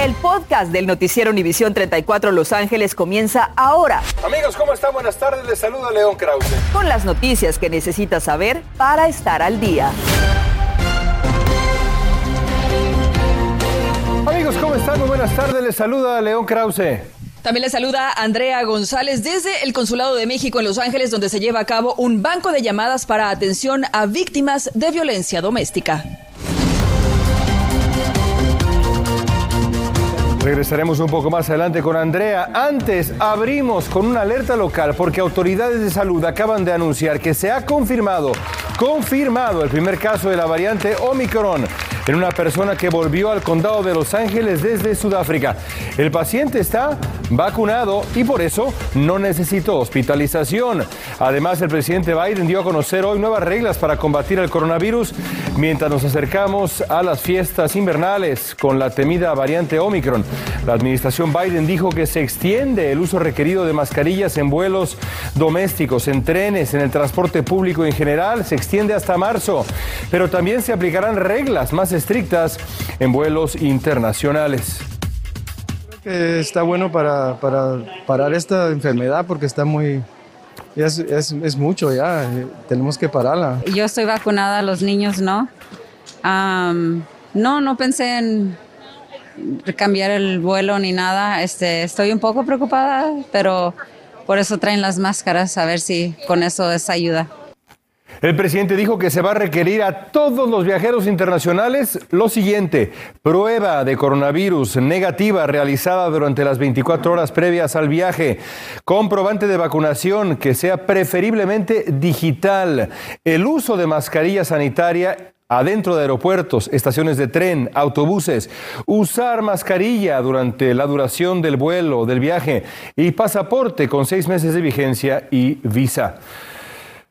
El podcast del noticiero Univisión 34 Los Ángeles comienza ahora. Amigos, ¿cómo están? Buenas tardes. Les saluda León Krause. Con las noticias que necesitas saber para estar al día. Amigos, ¿cómo están? Muy buenas tardes. Les saluda León Krause. También le saluda Andrea González desde el Consulado de México en Los Ángeles, donde se lleva a cabo un banco de llamadas para atención a víctimas de violencia doméstica. Regresaremos un poco más adelante con Andrea. Antes abrimos con una alerta local porque autoridades de salud acaban de anunciar que se ha confirmado, confirmado el primer caso de la variante Omicron en una persona que volvió al condado de Los Ángeles desde Sudáfrica. El paciente está vacunado y por eso no necesitó hospitalización. Además, el presidente Biden dio a conocer hoy nuevas reglas para combatir el coronavirus mientras nos acercamos a las fiestas invernales con la temida variante Omicron. La administración Biden dijo que se extiende el uso requerido de mascarillas en vuelos domésticos, en trenes, en el transporte público en general, se extiende hasta marzo, pero también se aplicarán reglas más estrictas en vuelos internacionales. Está bueno para, para parar esta enfermedad porque está muy, es, es, mucho ya, tenemos que pararla. Yo estoy vacunada, los niños no. Um, no, no pensé en cambiar el vuelo ni nada. Este, estoy un poco preocupada, pero por eso traen las máscaras, a ver si con eso es ayuda. El presidente dijo que se va a requerir a todos los viajeros internacionales lo siguiente, prueba de coronavirus negativa realizada durante las 24 horas previas al viaje, comprobante de vacunación que sea preferiblemente digital, el uso de mascarilla sanitaria adentro de aeropuertos, estaciones de tren, autobuses, usar mascarilla durante la duración del vuelo, del viaje. Y pasaporte con seis meses de vigencia y visa.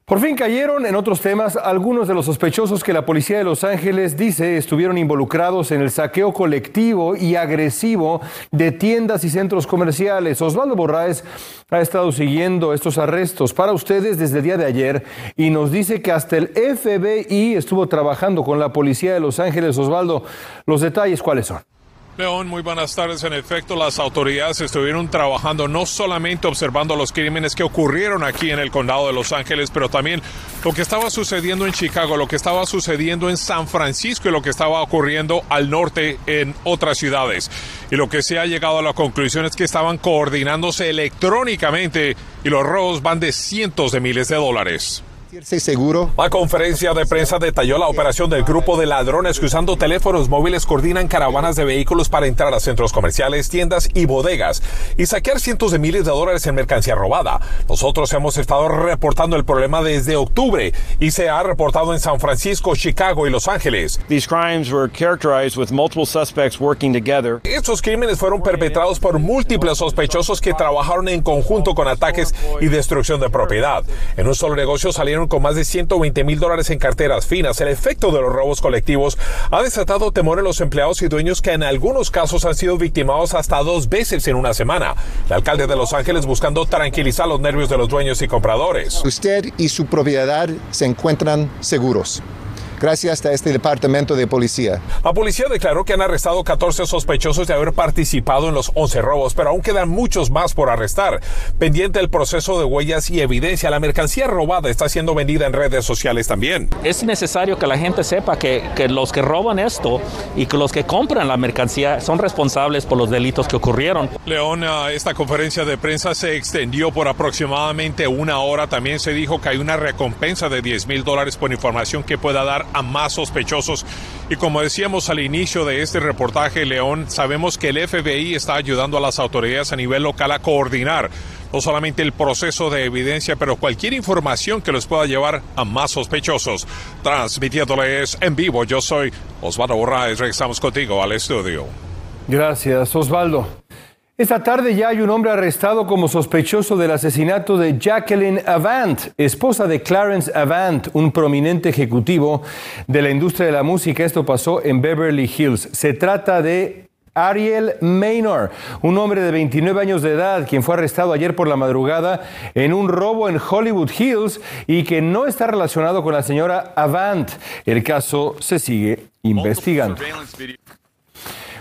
Por fin cayeron en otros temas algunos de los sospechosos que la policía de Los Ángeles dice estuvieron involucrados en el saqueo colectivo y agresivo de tiendas y centros comerciales. Osvaldo Borraes ha estado siguiendo estos arrestos para ustedes desde el día de ayer y nos dice que hasta el FBI estuvo trabajando con la policía de Los Ángeles. Osvaldo, los detalles cuáles son. León, muy buenas tardes. En efecto, las autoridades estuvieron trabajando no solamente observando los crímenes que ocurrieron aquí en el condado de Los Ángeles, pero también lo que estaba sucediendo en Chicago, lo que estaba sucediendo en San Francisco y lo que estaba ocurriendo al norte en otras ciudades. Y lo que se ha llegado a la conclusión es que estaban coordinándose electrónicamente y los robos van de cientos de miles de dólares seguro. La conferencia de prensa detalló la operación del grupo de ladrones que usando teléfonos móviles coordinan caravanas de vehículos para entrar a centros comerciales, tiendas y bodegas y saquear cientos de miles de dólares en mercancía robada. Nosotros hemos estado reportando el problema desde octubre y se ha reportado en San Francisco, Chicago y Los Ángeles. These crimes were characterized with multiple suspects working together. Estos crímenes fueron perpetrados por múltiples sospechosos que trabajaron en conjunto con ataques y destrucción de propiedad. En un solo negocio salieron con más de 120 mil dólares en carteras finas. El efecto de los robos colectivos ha desatado temor en los empleados y dueños que en algunos casos han sido victimados hasta dos veces en una semana. El alcalde de Los Ángeles buscando tranquilizar los nervios de los dueños y compradores. Usted y su propiedad se encuentran seguros gracias a este departamento de policía. La policía declaró que han arrestado 14 sospechosos de haber participado en los 11 robos, pero aún quedan muchos más por arrestar. Pendiente el proceso de huellas y evidencia, la mercancía robada está siendo vendida en redes sociales también. Es necesario que la gente sepa que, que los que roban esto y que los que compran la mercancía son responsables por los delitos que ocurrieron. León, esta conferencia de prensa se extendió por aproximadamente una hora. También se dijo que hay una recompensa de 10 mil dólares por información que pueda dar a más sospechosos. Y como decíamos al inicio de este reportaje, León, sabemos que el FBI está ayudando a las autoridades a nivel local a coordinar no solamente el proceso de evidencia, pero cualquier información que les pueda llevar a más sospechosos. Transmitiéndoles en vivo, yo soy Osvaldo Borraes. Regresamos contigo al estudio. Gracias, Osvaldo. Esta tarde ya hay un hombre arrestado como sospechoso del asesinato de Jacqueline Avant, esposa de Clarence Avant, un prominente ejecutivo de la industria de la música. Esto pasó en Beverly Hills. Se trata de Ariel Maynor, un hombre de 29 años de edad, quien fue arrestado ayer por la madrugada en un robo en Hollywood Hills y que no está relacionado con la señora Avant. El caso se sigue investigando.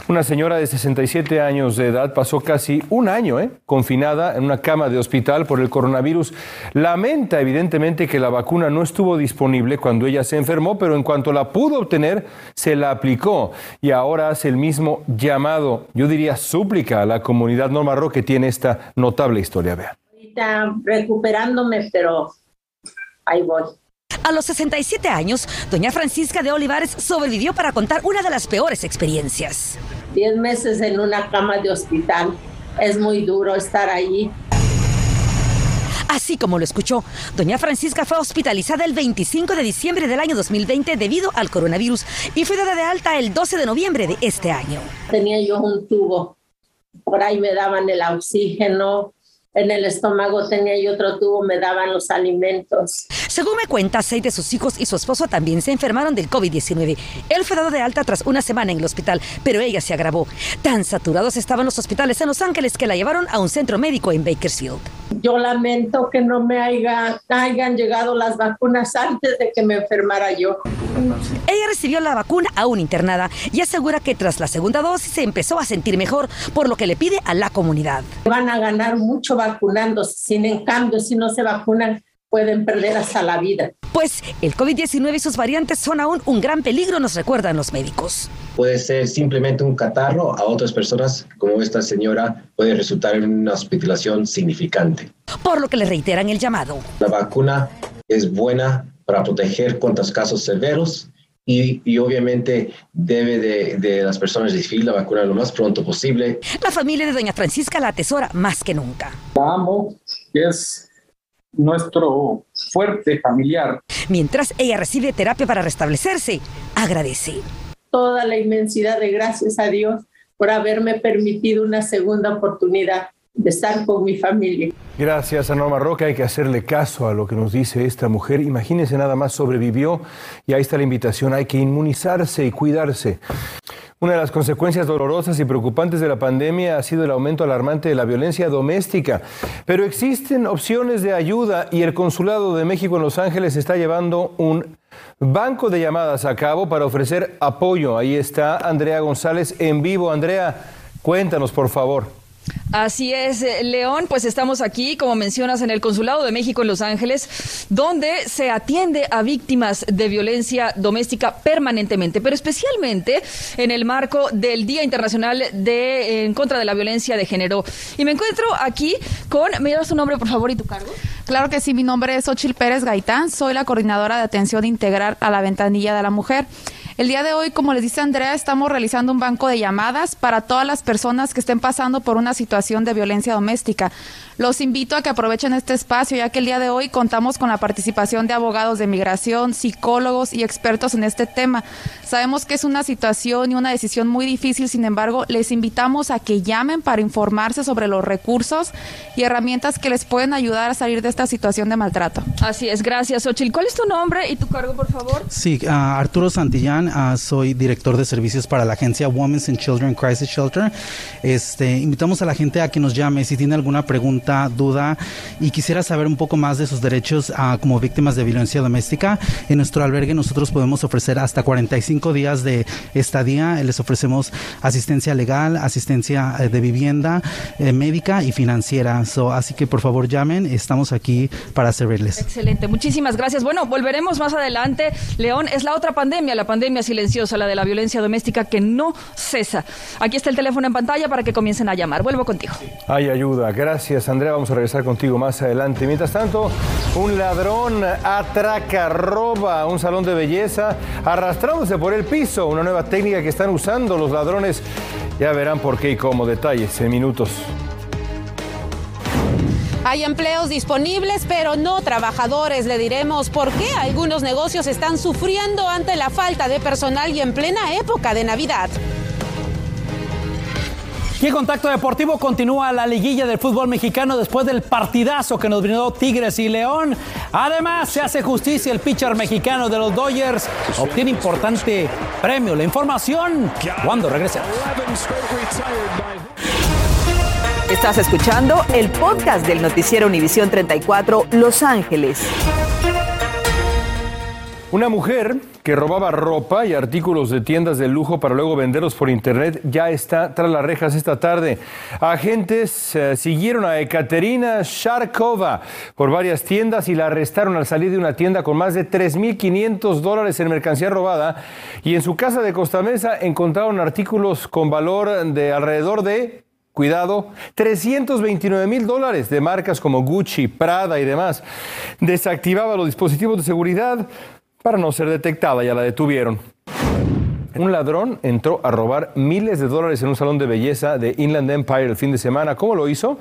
Una señora de 67 años de edad pasó casi un año ¿eh? confinada en una cama de hospital por el coronavirus. Lamenta evidentemente que la vacuna no estuvo disponible cuando ella se enfermó, pero en cuanto la pudo obtener, se la aplicó y ahora hace el mismo llamado, yo diría súplica a la comunidad Norma que tiene esta notable historia. Vean. Ahorita recuperándome, pero ahí voy. A los 67 años, doña Francisca de Olivares sobrevivió para contar una de las peores experiencias. Diez meses en una cama de hospital. Es muy duro estar ahí. Así como lo escuchó, doña Francisca fue hospitalizada el 25 de diciembre del año 2020 debido al coronavirus y fue dada de alta el 12 de noviembre de este año. Tenía yo un tubo, por ahí me daban el oxígeno, en el estómago tenía yo otro tubo, me daban los alimentos. Según me cuenta, seis de sus hijos y su esposo también se enfermaron del COVID-19. Él fue dado de alta tras una semana en el hospital, pero ella se agravó. Tan saturados estaban los hospitales en Los Ángeles que la llevaron a un centro médico en Bakersfield. Yo lamento que no me haya, hayan llegado las vacunas antes de que me enfermara yo. Ella recibió la vacuna aún internada y asegura que tras la segunda dosis se empezó a sentir mejor, por lo que le pide a la comunidad. Van a ganar mucho vacunándose, sin en cambio, si no se vacunan, pueden perder hasta la vida. Pues el COVID-19 y sus variantes son aún un gran peligro, nos recuerdan los médicos. Puede ser simplemente un catarro, a otras personas, como esta señora, puede resultar en una hospitalización significante. Por lo que le reiteran el llamado. La vacuna es buena para proteger contra casos severos y, y, obviamente debe de, de, las personas recibir la vacuna lo más pronto posible. La familia de doña Francisca la atesora más que nunca. La amo, es nuestro fuerte familiar. Mientras ella recibe terapia para restablecerse, agradece. Toda la inmensidad de gracias a Dios por haberme permitido una segunda oportunidad de estar con mi familia. Gracias a Norma Roca, hay que hacerle caso a lo que nos dice esta mujer. Imagínense nada más, sobrevivió y ahí está la invitación, hay que inmunizarse y cuidarse. Una de las consecuencias dolorosas y preocupantes de la pandemia ha sido el aumento alarmante de la violencia doméstica. Pero existen opciones de ayuda y el Consulado de México en Los Ángeles está llevando un banco de llamadas a cabo para ofrecer apoyo. Ahí está Andrea González en vivo. Andrea, cuéntanos por favor. Así es, León, pues estamos aquí, como mencionas, en el Consulado de México en Los Ángeles, donde se atiende a víctimas de violencia doméstica permanentemente, pero especialmente en el marco del Día Internacional de en contra de la violencia de género. Y me encuentro aquí con, ¿me das tu nombre, por favor, y tu cargo? Claro que sí, mi nombre es Ochil Pérez Gaitán, soy la coordinadora de atención integral a la ventanilla de la mujer. El día de hoy, como les dice Andrea, estamos realizando un banco de llamadas para todas las personas que estén pasando por una situación de violencia doméstica. Los invito a que aprovechen este espacio, ya que el día de hoy contamos con la participación de abogados de migración, psicólogos y expertos en este tema. Sabemos que es una situación y una decisión muy difícil, sin embargo, les invitamos a que llamen para informarse sobre los recursos y herramientas que les pueden ayudar a salir de esta situación de maltrato. Así es, gracias, Ochil. ¿Cuál es tu nombre y tu cargo, por favor? Sí, uh, Arturo Santillán, uh, soy director de servicios para la agencia Women's and Children Crisis Shelter. Este, invitamos a la gente a que nos llame si tiene alguna pregunta, duda y quisiera saber un poco más de sus derechos uh, como víctimas de violencia doméstica. En nuestro albergue nosotros podemos ofrecer hasta 45 días de estadía. Les ofrecemos asistencia legal, asistencia eh, de vivienda, eh, médica y financiera. So, así que por favor llamen, estamos aquí para servirles. Excelente, muchísimas gracias. Bueno, volveremos más adelante. León, es la otra pandemia, la pandemia silenciosa, la de la violencia doméstica que no cesa. Aquí está el teléfono en pantalla para que comiencen a llamar. Vuelvo contigo. Hay ayuda. Gracias, Andrea. Vamos a regresar contigo más adelante. Mientras tanto, un ladrón atraca, roba un salón de belleza arrastrándose por el piso. Una nueva técnica que están usando los ladrones. Ya verán por qué y cómo. Detalles en minutos. Hay empleos disponibles, pero no trabajadores. Le diremos por qué algunos negocios están sufriendo ante la falta de personal y en plena época de Navidad. Y en Contacto Deportivo continúa la liguilla del fútbol mexicano después del partidazo que nos brindó Tigres y León. Además, se hace justicia el pitcher mexicano de los Dodgers. Obtiene importante premio. La información cuando regresemos. Estás escuchando el podcast del noticiero Univisión 34 Los Ángeles. Una mujer que robaba ropa y artículos de tiendas de lujo para luego venderlos por internet ya está tras las rejas esta tarde. Agentes eh, siguieron a Ekaterina Sharkova por varias tiendas y la arrestaron al salir de una tienda con más de 3.500 dólares en mercancía robada y en su casa de Costa Mesa encontraron artículos con valor de alrededor de cuidado, 329 mil dólares de marcas como Gucci, Prada y demás. Desactivaba los dispositivos de seguridad para no ser detectada, ya la detuvieron. Un ladrón entró a robar miles de dólares en un salón de belleza de Inland Empire el fin de semana. ¿Cómo lo hizo?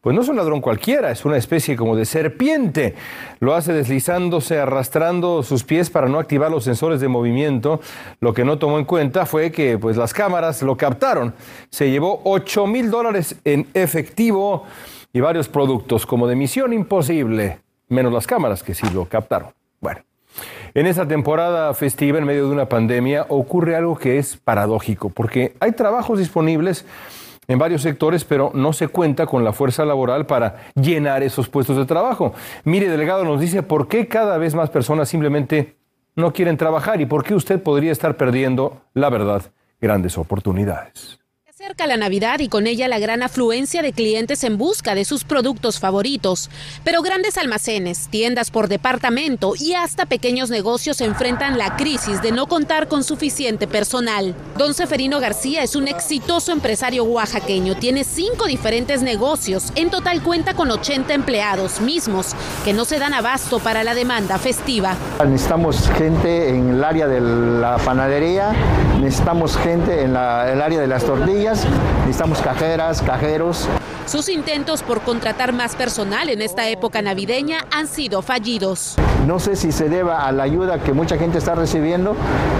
Pues no es un ladrón cualquiera, es una especie como de serpiente. Lo hace deslizándose, arrastrando sus pies para no activar los sensores de movimiento. Lo que no tomó en cuenta fue que pues, las cámaras lo captaron. Se llevó 8 mil dólares en efectivo y varios productos como de misión imposible, menos las cámaras que sí lo captaron. En esta temporada festiva, en medio de una pandemia, ocurre algo que es paradójico, porque hay trabajos disponibles en varios sectores, pero no se cuenta con la fuerza laboral para llenar esos puestos de trabajo. Mire, delegado nos dice por qué cada vez más personas simplemente no quieren trabajar y por qué usted podría estar perdiendo, la verdad, grandes oportunidades. Cerca la Navidad y con ella la gran afluencia de clientes en busca de sus productos favoritos. Pero grandes almacenes, tiendas por departamento y hasta pequeños negocios enfrentan la crisis de no contar con suficiente personal. Don Seferino García es un exitoso empresario oaxaqueño. Tiene cinco diferentes negocios. En total cuenta con 80 empleados mismos que no se dan abasto para la demanda festiva. Necesitamos gente en el área de la panadería, necesitamos gente en el área de las tortillas necesitamos cajeras, cajeros. Sus intentos por contratar más personal en esta época navideña han sido fallidos. No sé si se deba a la ayuda que mucha gente está recibiendo,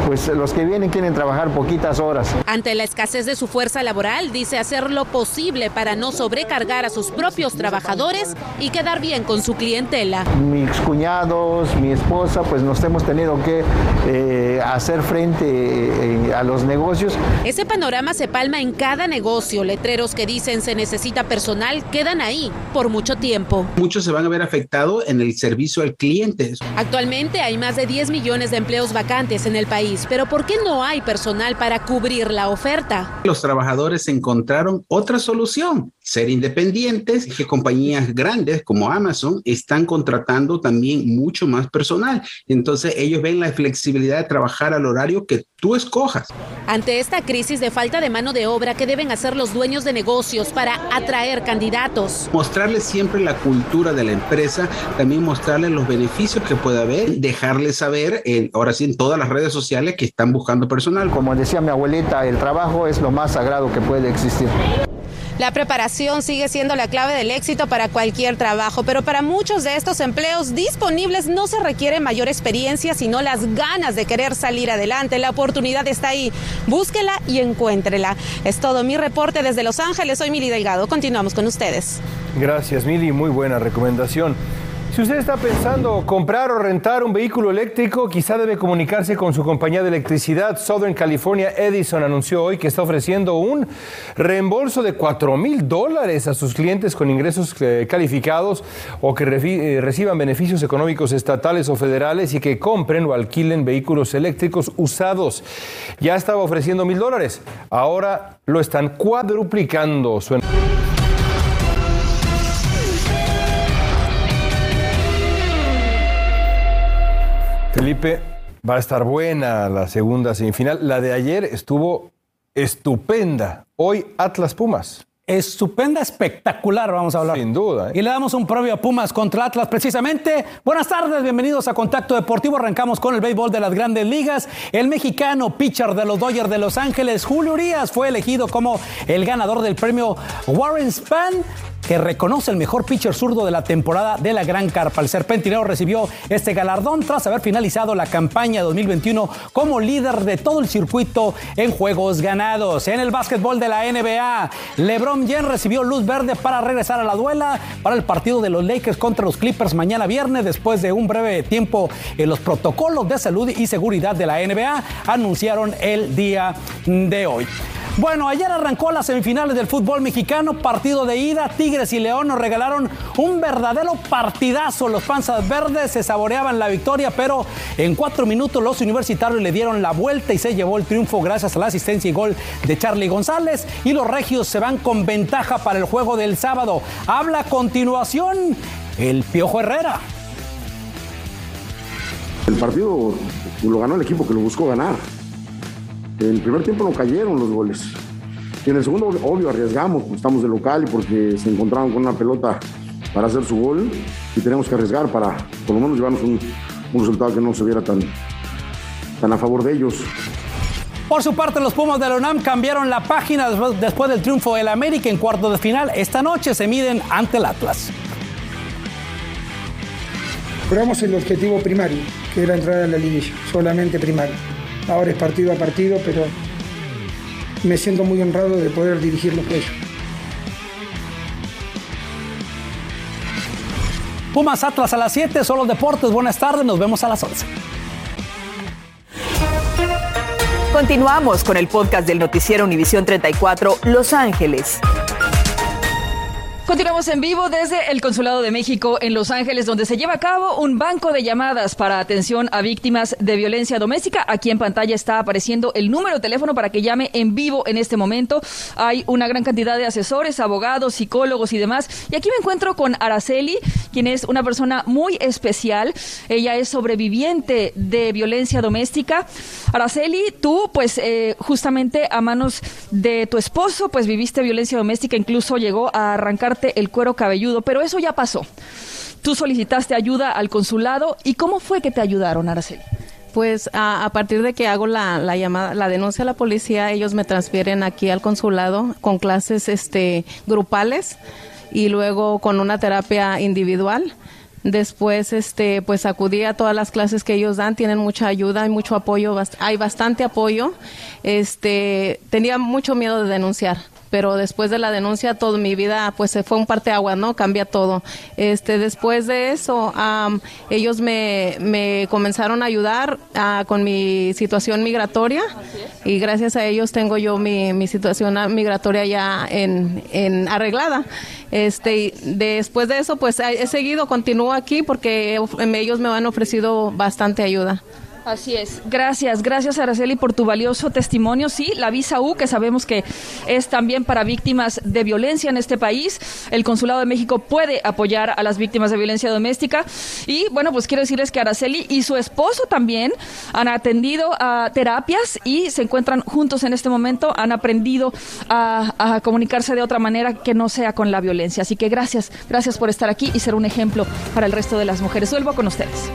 pues los que vienen quieren trabajar poquitas horas. Ante la escasez de su fuerza laboral, dice hacer lo posible para no sobrecargar a sus propios trabajadores y quedar bien con su clientela. Mis cuñados, mi esposa, pues nos hemos tenido que eh, hacer frente eh, a los negocios. Ese panorama se palma en cada negocio. Letreros que dicen se necesita personal quedan ahí por mucho tiempo. Muchos se van a ver afectados en el servicio al cliente. Actualmente hay más de 10 millones de empleos vacantes en el país, pero ¿por qué no hay personal para cubrir la oferta? Los trabajadores encontraron otra solución, ser independientes, que compañías grandes como Amazon están contratando también mucho más personal. Entonces ellos ven la flexibilidad de trabajar al horario que tú escojas. Ante esta crisis de falta de mano de obra, ¿qué deben hacer los dueños de negocios para atraer candidatos? Mostrarles siempre la cultura de la empresa, también mostrarles los beneficios que puede haber, dejarles saber, en, ahora sí, en todas las redes sociales que están buscando personal. Como decía mi abuelita, el trabajo es lo más sagrado que puede existir. La preparación sigue siendo la clave del éxito para cualquier trabajo, pero para muchos de estos empleos disponibles no se requiere mayor experiencia, sino las ganas de querer salir adelante. La oportunidad está ahí. Búsquela y encuéntrela. Es todo mi reporte desde Los Ángeles. Soy Mili Delgado. Continuamos con ustedes. Gracias, Mili. Muy buena recomendación. Si usted está pensando comprar o rentar un vehículo eléctrico, quizá debe comunicarse con su compañía de electricidad. Southern California Edison anunció hoy que está ofreciendo un reembolso de 4 mil dólares a sus clientes con ingresos eh, calificados o que eh, reciban beneficios económicos estatales o federales y que compren o alquilen vehículos eléctricos usados. Ya estaba ofreciendo mil dólares, ahora lo están cuadruplicando. Felipe, va a estar buena la segunda semifinal. La de ayer estuvo estupenda. Hoy Atlas Pumas. Estupenda, espectacular, vamos a hablar. Sin duda. ¿eh? Y le damos un previo a Pumas contra Atlas precisamente. Buenas tardes, bienvenidos a Contacto Deportivo. Arrancamos con el béisbol de las grandes ligas. El mexicano pitcher de los Dodgers de Los Ángeles, Julio Urias, fue elegido como el ganador del premio Warren Span que reconoce el mejor pitcher zurdo de la temporada de la Gran Carpa. El Serpentinero recibió este galardón tras haber finalizado la campaña 2021 como líder de todo el circuito en juegos ganados. En el básquetbol de la NBA, LeBron James recibió luz verde para regresar a la duela para el partido de los Lakers contra los Clippers mañana viernes después de un breve tiempo en los protocolos de salud y seguridad de la NBA anunciaron el día de hoy. Bueno, ayer arrancó las semifinales del fútbol mexicano, partido de ida. Tigres y León nos regalaron un verdadero partidazo. Los panzas verdes se saboreaban la victoria, pero en cuatro minutos los universitarios le dieron la vuelta y se llevó el triunfo gracias a la asistencia y gol de Charlie González. Y los regios se van con ventaja para el juego del sábado. Habla a continuación el Piojo Herrera. El partido lo ganó el equipo que lo buscó ganar. En el primer tiempo no cayeron los goles. Y en el segundo, obvio, arriesgamos, pues estamos de local y porque se encontraron con una pelota para hacer su gol y tenemos que arriesgar para por lo menos llevarnos un, un resultado que no se viera tan, tan a favor de ellos. Por su parte, los Pumas de la UNAM cambiaron la página después del triunfo del América en cuarto de final. Esta noche se miden ante el Atlas. Logramos el objetivo primario, que era entrar a la liguilla, solamente primario. Ahora es partido a partido, pero me siento muy honrado de poder dirigirlos ellos. Pumas Atlas a las 7, solo deportes. Buenas tardes, nos vemos a las 11. Continuamos con el podcast del noticiero Univisión 34 Los Ángeles. Continuamos en vivo desde el Consulado de México en Los Ángeles, donde se lleva a cabo un banco de llamadas para atención a víctimas de violencia doméstica. Aquí en pantalla está apareciendo el número de teléfono para que llame en vivo en este momento. Hay una gran cantidad de asesores, abogados, psicólogos y demás. Y aquí me encuentro con Araceli, quien es una persona muy especial. Ella es sobreviviente de violencia doméstica. Araceli, tú, pues eh, justamente a manos de tu esposo, pues viviste violencia doméstica, incluso llegó a arrancar el cuero cabelludo, pero eso ya pasó. Tú solicitaste ayuda al consulado y ¿cómo fue que te ayudaron, Araceli? Pues a, partir de que hago la, la, llamada, la denuncia a la policía, ellos me transfieren aquí al consulado con clases este, grupales y luego con una terapia individual. Después, este, pues acudí a todas las clases que ellos dan, tienen mucha ayuda, hay mucho apoyo, hay bastante apoyo. Este, tenía mucho miedo de denunciar pero después de la denuncia toda mi vida pues se fue un agua ¿no? Cambia todo. Este, después de eso um, ellos me, me, comenzaron a ayudar uh, con mi situación migratoria y gracias a ellos tengo yo mi, mi situación migratoria ya en, en arreglada. Este, después de eso pues he seguido, continúo aquí porque ellos me han ofrecido bastante ayuda. Así es. Gracias, gracias Araceli por tu valioso testimonio. Sí, la visa U, que sabemos que es también para víctimas de violencia en este país. El Consulado de México puede apoyar a las víctimas de violencia doméstica. Y bueno, pues quiero decirles que Araceli y su esposo también han atendido a terapias y se encuentran juntos en este momento. Han aprendido a, a comunicarse de otra manera que no sea con la violencia. Así que gracias, gracias por estar aquí y ser un ejemplo para el resto de las mujeres. Vuelvo con ustedes.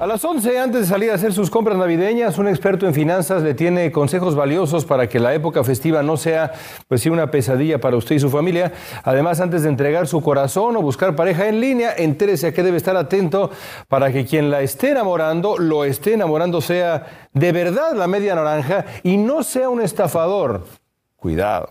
A las 11, antes de salir a hacer sus compras navideñas, un experto en finanzas le tiene consejos valiosos para que la época festiva no sea, pues sí, una pesadilla para usted y su familia. Además, antes de entregar su corazón o buscar pareja en línea, entérese a qué debe estar atento para que quien la esté enamorando, lo esté enamorando, sea de verdad la media naranja y no sea un estafador. Cuidado.